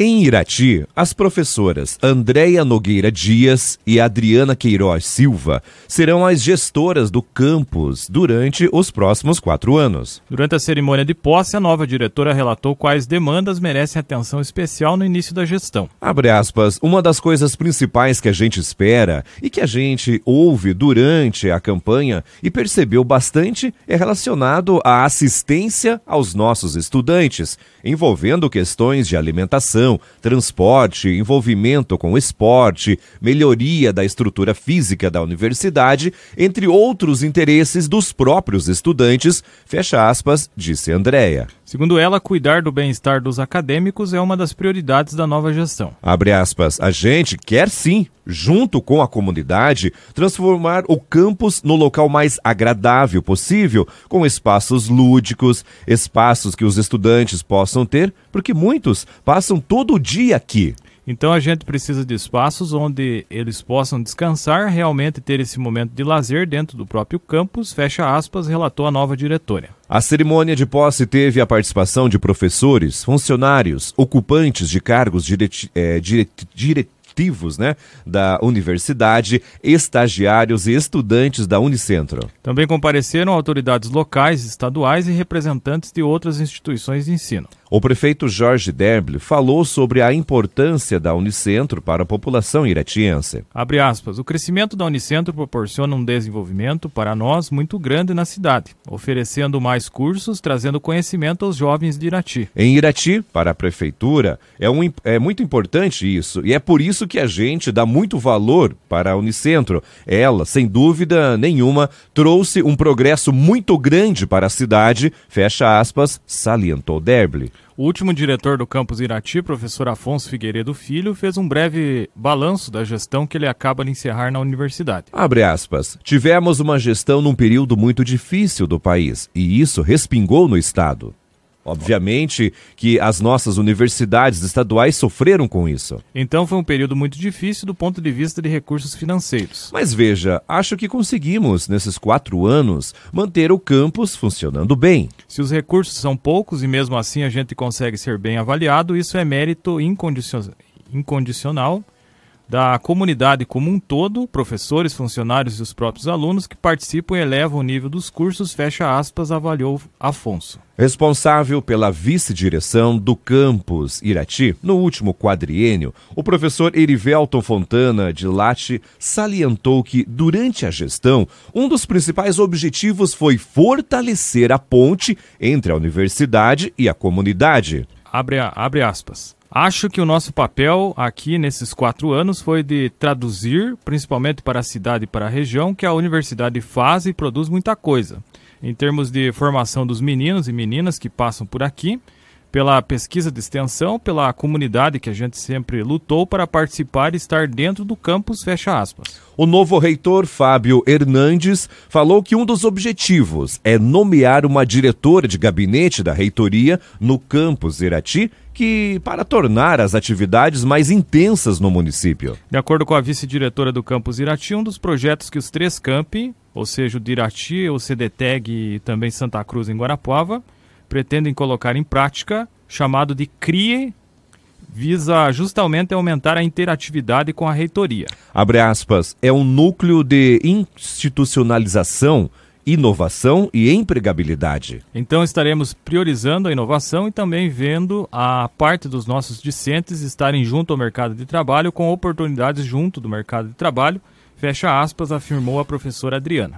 Em Irati, as professoras Andréia Nogueira Dias e Adriana Queiroz Silva serão as gestoras do campus durante os próximos quatro anos. Durante a cerimônia de posse, a nova diretora relatou quais demandas merecem atenção especial no início da gestão. Abre aspas, uma das coisas principais que a gente espera e que a gente ouve durante a campanha e percebeu bastante é relacionado à assistência aos nossos estudantes, envolvendo questões de alimentação transporte, envolvimento com esporte, melhoria da estrutura física da universidade, entre outros interesses dos próprios estudantes, fecha aspas, disse Andréia. Segundo ela, cuidar do bem-estar dos acadêmicos é uma das prioridades da nova gestão. Abre aspas, a gente quer sim, junto com a comunidade, transformar o campus no local mais agradável possível, com espaços lúdicos, espaços que os estudantes possam ter, porque muitos passam todo o dia aqui. Então a gente precisa de espaços onde eles possam descansar, realmente ter esse momento de lazer dentro do próprio campus, fecha aspas, relatou a nova diretora. A cerimônia de posse teve a participação de professores, funcionários, ocupantes de cargos direti é, directivos né, da universidade, estagiários e estudantes da Unicentro. Também compareceram autoridades locais, estaduais e representantes de outras instituições de ensino. O prefeito Jorge Derble falou sobre a importância da Unicentro para a população iratiense. Abre aspas, o crescimento da Unicentro proporciona um desenvolvimento para nós muito grande na cidade, oferecendo mais cursos, trazendo conhecimento aos jovens de Irati. Em Irati, para a prefeitura, é, um, é muito importante isso, e é por isso que a gente dá muito valor para a Unicentro. Ela, sem dúvida nenhuma, trouxe um progresso muito grande para a cidade, fecha aspas, salientou Derble. O último diretor do campus Irati, professor Afonso Figueiredo Filho, fez um breve balanço da gestão que ele acaba de encerrar na universidade. Abre aspas. Tivemos uma gestão num período muito difícil do país e isso respingou no Estado. Obviamente que as nossas universidades estaduais sofreram com isso. Então foi um período muito difícil do ponto de vista de recursos financeiros. Mas veja, acho que conseguimos, nesses quatro anos, manter o campus funcionando bem. Se os recursos são poucos e mesmo assim a gente consegue ser bem avaliado, isso é mérito incondicional da comunidade como um todo, professores, funcionários e os próprios alunos que participam e elevam o nível dos cursos, fecha aspas, avaliou Afonso. Responsável pela vice-direção do campus Irati, no último quadriênio, o professor Erivelton Fontana de Late salientou que, durante a gestão, um dos principais objetivos foi fortalecer a ponte entre a universidade e a comunidade. Abre, abre aspas. Acho que o nosso papel aqui nesses quatro anos foi de traduzir, principalmente para a cidade e para a região, que a universidade faz e produz muita coisa. Em termos de formação dos meninos e meninas que passam por aqui, pela pesquisa de extensão, pela comunidade que a gente sempre lutou para participar e estar dentro do campus, fecha aspas. O novo reitor Fábio Hernandes falou que um dos objetivos é nomear uma diretora de gabinete da reitoria no campus Irati, que para tornar as atividades mais intensas no município. De acordo com a vice-diretora do campus Irati, um dos projetos que os três campi, ou seja, o de Irati, o CDTEG e também Santa Cruz em Guarapuava, pretendem colocar em prática, chamado de CRIE, visa justamente aumentar a interatividade com a reitoria. Abre aspas, é um núcleo de institucionalização, inovação e empregabilidade. Então estaremos priorizando a inovação e também vendo a parte dos nossos discentes estarem junto ao mercado de trabalho com oportunidades junto do mercado de trabalho, fecha aspas, afirmou a professora Adriana.